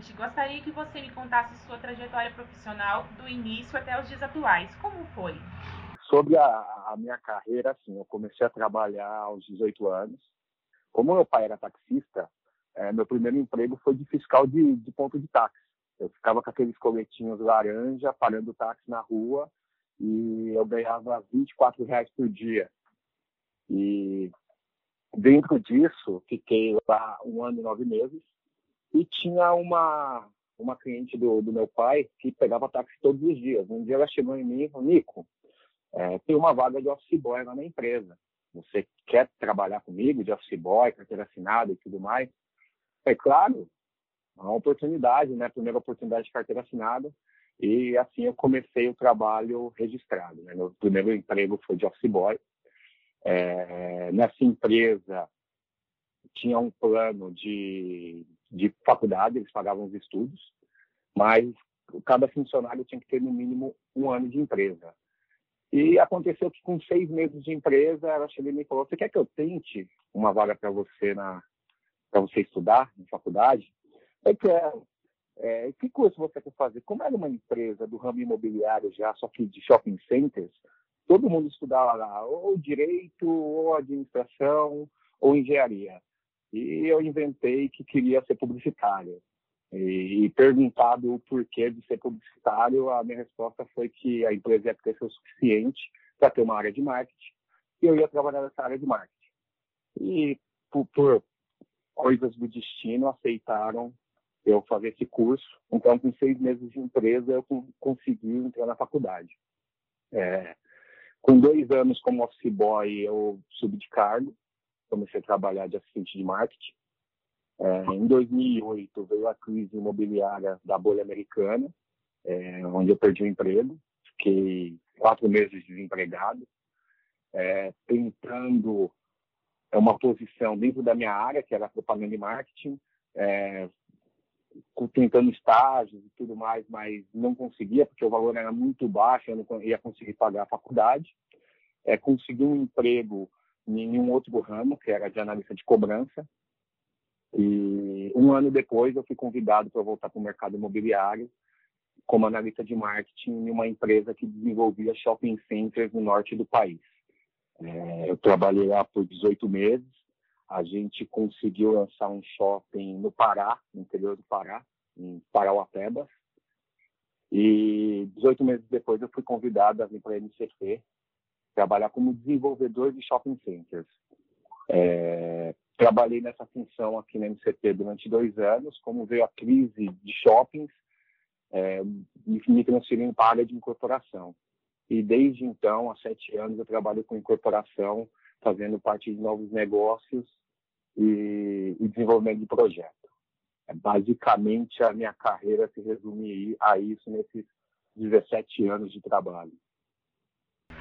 Primeiramente, gostaria que você me contasse sua trajetória profissional do início até os dias atuais. Como foi? Sobre a, a minha carreira, assim, eu comecei a trabalhar aos 18 anos. Como meu pai era taxista, é, meu primeiro emprego foi de fiscal de, de ponto de táxi. Eu ficava com aqueles coletinhos laranja, parando o táxi na rua, e eu ganhava 24 reais por dia. E dentro disso, fiquei lá um ano e nove meses, e tinha uma, uma cliente do, do meu pai que pegava táxi todos os dias. Um dia ela chegou em mim e falou, Nico, é, tem uma vaga de office boy lá na empresa. Você quer trabalhar comigo de office boy, carteira assinada e tudo mais? É claro, é uma oportunidade, né? Primeira oportunidade de carteira assinada. E assim eu comecei o trabalho registrado. Né? Meu primeiro emprego foi de office boy. É, nessa empresa tinha um plano de, de faculdade, eles pagavam os estudos, mas cada funcionário tinha que ter no mínimo um ano de empresa. E aconteceu que com seis meses de empresa, ela chegou e me falou: "Você quer que eu tente uma vaga para você na para você estudar na faculdade?" Eu quero. É, que curso você quer fazer? Como era uma empresa do ramo imobiliário já, só que de shopping centers, todo mundo estudava lá, ou direito, ou administração, ou engenharia. E eu inventei que queria ser publicitário. E, e perguntado o porquê de ser publicitário, a minha resposta foi que a empresa ia crescer o suficiente para ter uma área de marketing e eu ia trabalhar nessa área de marketing. E por, por coisas do destino, aceitaram eu fazer esse curso. Então, com seis meses de empresa, eu consegui entrar na faculdade. É, com dois anos como office boy, eu subi de cargo comecei a trabalhar de assistente de marketing. É, em 2008 veio a crise imobiliária da bolha americana, é, onde eu perdi o emprego, fiquei quatro meses desempregado, é, tentando uma posição dentro da minha área, que era propaganda e marketing, é, tentando estágios e tudo mais, mas não conseguia, porque o valor era muito baixo, eu não ia conseguir pagar a faculdade. É, consegui um emprego em um outro ramo, que era de analista de cobrança. E um ano depois eu fui convidado para voltar para o mercado imobiliário como analista de marketing em uma empresa que desenvolvia shopping centers no norte do país. É, eu trabalhei lá por 18 meses. A gente conseguiu lançar um shopping no Pará, no interior do Pará, em Parauapebas. E 18 meses depois eu fui convidado a vir para a MCP trabalhar como desenvolvedor de shopping centers. É, trabalhei nessa função aqui na MCP durante dois anos, como veio a crise de shoppings, é, me transferi para a área de incorporação. E desde então, há sete anos, eu trabalho com incorporação, fazendo parte de novos negócios e, e desenvolvimento de projeto. É, basicamente, a minha carreira se resume a isso nesses 17 anos de trabalho.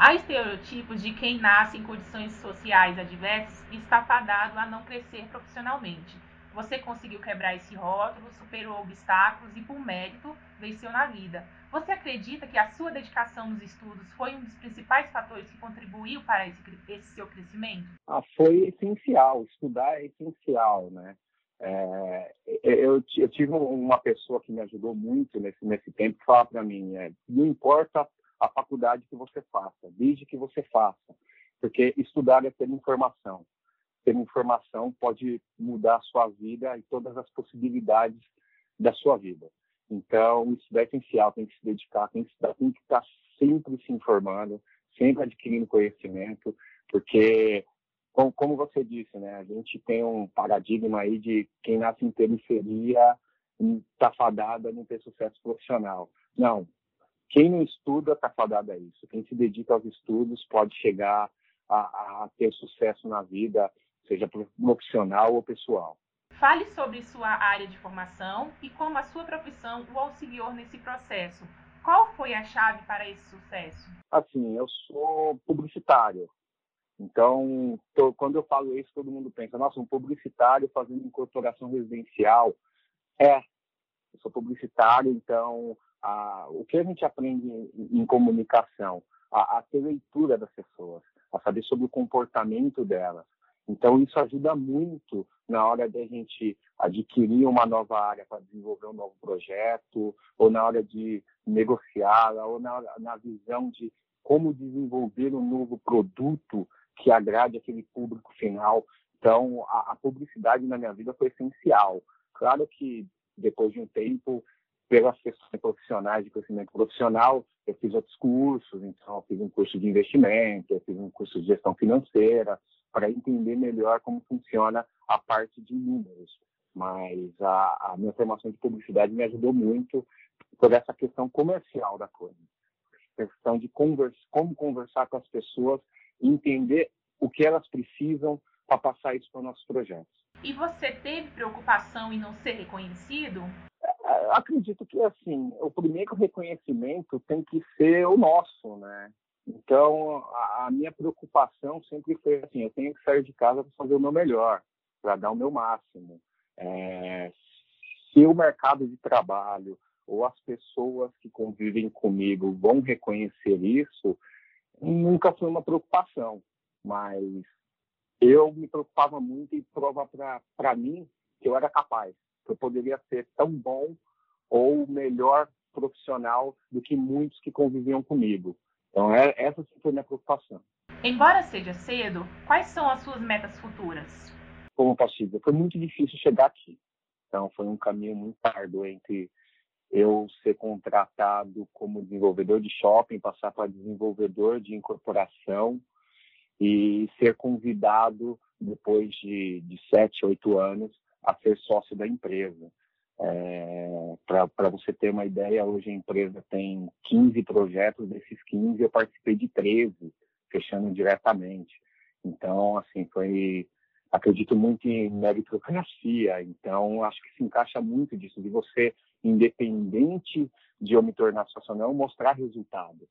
Há estereotipos de quem nasce em condições sociais adversas e está fadado a não crescer profissionalmente. Você conseguiu quebrar esse rótulo, superou obstáculos e, por mérito, venceu na vida. Você acredita que a sua dedicação nos estudos foi um dos principais fatores que contribuiu para esse, esse seu crescimento? Ah, foi essencial. Estudar é essencial, né? É, eu, eu, tive uma pessoa que me ajudou muito nesse, nesse tempo falar para mim: é, não importa a faculdade que você faça, desde que você faça, porque estudar é ter informação. Ter informação pode mudar a sua vida e todas as possibilidades da sua vida. Então, isso é essencial, tem que se dedicar, tem que, tem que estar sempre se informando, sempre adquirindo conhecimento, porque, como, como você disse, né, a gente tem um paradigma aí de quem nasce em periferia está fadada a não ter sucesso profissional. Não, quem não estuda está fadado a isso. Quem se dedica aos estudos pode chegar a, a ter sucesso na vida, seja profissional ou pessoal. Fale sobre sua área de formação e como a sua profissão o auxiliou nesse processo. Qual foi a chave para esse sucesso? Assim, eu sou publicitário. Então, tô, quando eu falo isso, todo mundo pensa, nossa, um publicitário fazendo incorporação residencial. É, eu sou publicitário, então a, o que a gente aprende em, em comunicação, a, a, ter leitura das pessoas, a saber sobre o comportamento delas. Então, isso ajuda muito na hora de a gente adquirir uma nova área para desenvolver um novo projeto, ou na hora de negociá-la, ou na, na visão de como desenvolver um novo produto que agrade aquele público final. Então, a, a publicidade na minha vida foi essencial. Claro que depois de um tempo, pelas questões profissionais de crescimento profissional, eu fiz outros cursos, então eu fiz um curso de investimento, eu fiz um curso de gestão financeira, para entender melhor como funciona a parte de números. Mas a, a minha formação de publicidade me ajudou muito por essa questão comercial da coisa. Questão de conversa, como conversar com as pessoas, entender o que elas precisam para passar isso para os nossos projetos. E você teve preocupação em não ser reconhecido? É, acredito que assim, o primeiro reconhecimento tem que ser o nosso, né? Então, a, a, minha preocupação sempre foi assim: eu tenho que sair de casa para fazer o meu melhor, para dar o meu máximo. É, se o mercado de trabalho ou as pessoas que convivem comigo vão reconhecer isso, nunca foi uma preocupação, mas eu me preocupava muito em provar para mim que eu era capaz, eu poderia ser tão bom ou melhor profissional do que muitos que conviviam comigo. Então, é, essa foi a minha preocupação. Embora seja cedo, quais são as suas metas futuras? Como posso dizer, foi muito difícil chegar aqui. Então, foi um caminho muito árduo entre eu ser contratado como desenvolvedor de shopping, passar para desenvolvedor de incorporação e ser convidado, depois de, de sete, oito anos, a ser sócio da empresa. É, Para você ter uma ideia, hoje a empresa tem 15 projetos, desses 15 eu participei de 13, fechando diretamente. Então, assim, foi. Acredito muito em meritocracia, então acho que se encaixa muito disso, de você, independente de eu me tornar sócio não, mostrar resultado.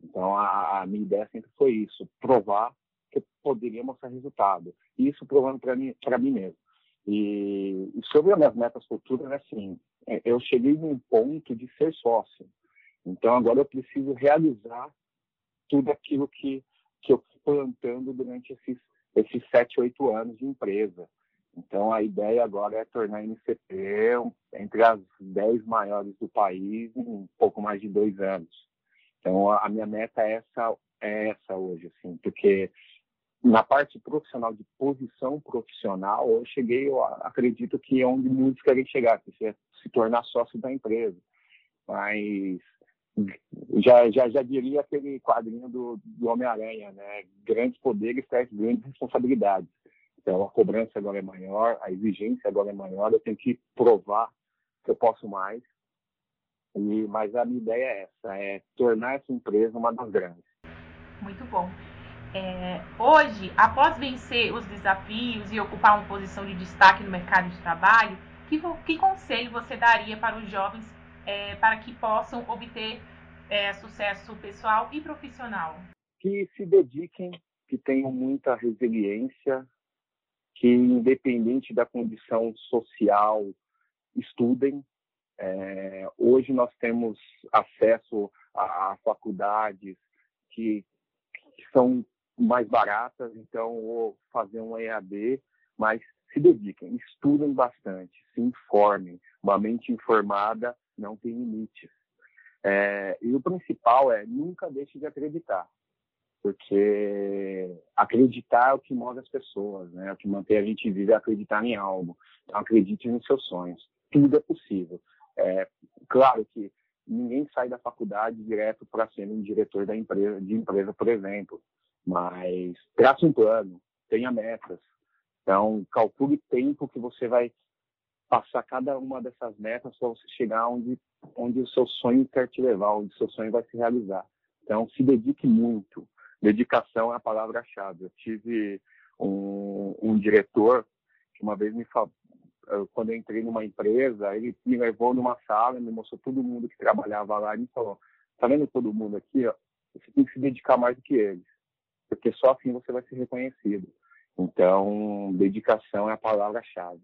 Então, a, a minha ideia sempre foi isso, provar que eu poderia mostrar resultado. E isso provando para mim, mim mesmo. E, e sobre as minhas metas futuras, assim, é, eu cheguei num ponto de ser sócio. Então agora eu preciso realizar tudo aquilo que, que eu fui plantando durante esses, esses sete, oito anos de empresa. Então a ideia agora é tornar a NCP entre as dez maiores do país em um pouco mais de dois anos. Então a minha meta é essa, é essa hoje, assim, porque na parte profissional, de posição profissional, eu cheguei, eu acredito que é onde muitos querem chegar, que é se tornar sócio da empresa. Mas já, já, já diria aquele quadrinho do, do Homem-Aranha, né? Grandes poderes trazem grandes responsabilidades. Então, a cobrança agora é maior, a exigência agora é maior, eu tenho que provar que eu posso mais. E, mas a minha ideia é essa, é tornar essa empresa uma das grandes. Muito bom. É, hoje, após vencer os desafios e ocupar uma posição de destaque no mercado de trabalho, que, que conselho você daria para os jovens é, para que possam obter é, sucesso pessoal e profissional? Que se dediquem, que tenham muita resiliência, que independente da condição social, estudem. É, hoje nós temos acesso a, a faculdades que, que são mais baratas, então ou fazer um EAD, mas se dediquem, estudem bastante, se informem. Uma mente informada não tem limites. É, e o principal é nunca deixe de acreditar, porque acreditar é o que move as pessoas, né? É o que mantém a gente vivo é acreditar em algo. Então acredite nos seus sonhos. Tudo é possível. É, claro que ninguém sai da faculdade direto para ser um diretor da empresa, de empresa, por exemplo. Mas trace um plano, tenha metas. Então, calcule o tempo que você vai passar cada uma dessas metas para você chegar onde, onde o seu sonho quer te levar, onde o seu sonho vai se realizar. Então, se dedique muito. Dedicação é a palavra-chave. Eu tive um, um diretor que uma vez me falou, quando eu entrei numa empresa, ele me levou numa sala, me mostrou todo mundo que trabalhava lá e me falou: tá vendo todo mundo aqui? Ó? Você tem que se dedicar mais do que eles porque só assim você vai ser reconhecido. Então, dedicação é a palavra-chave.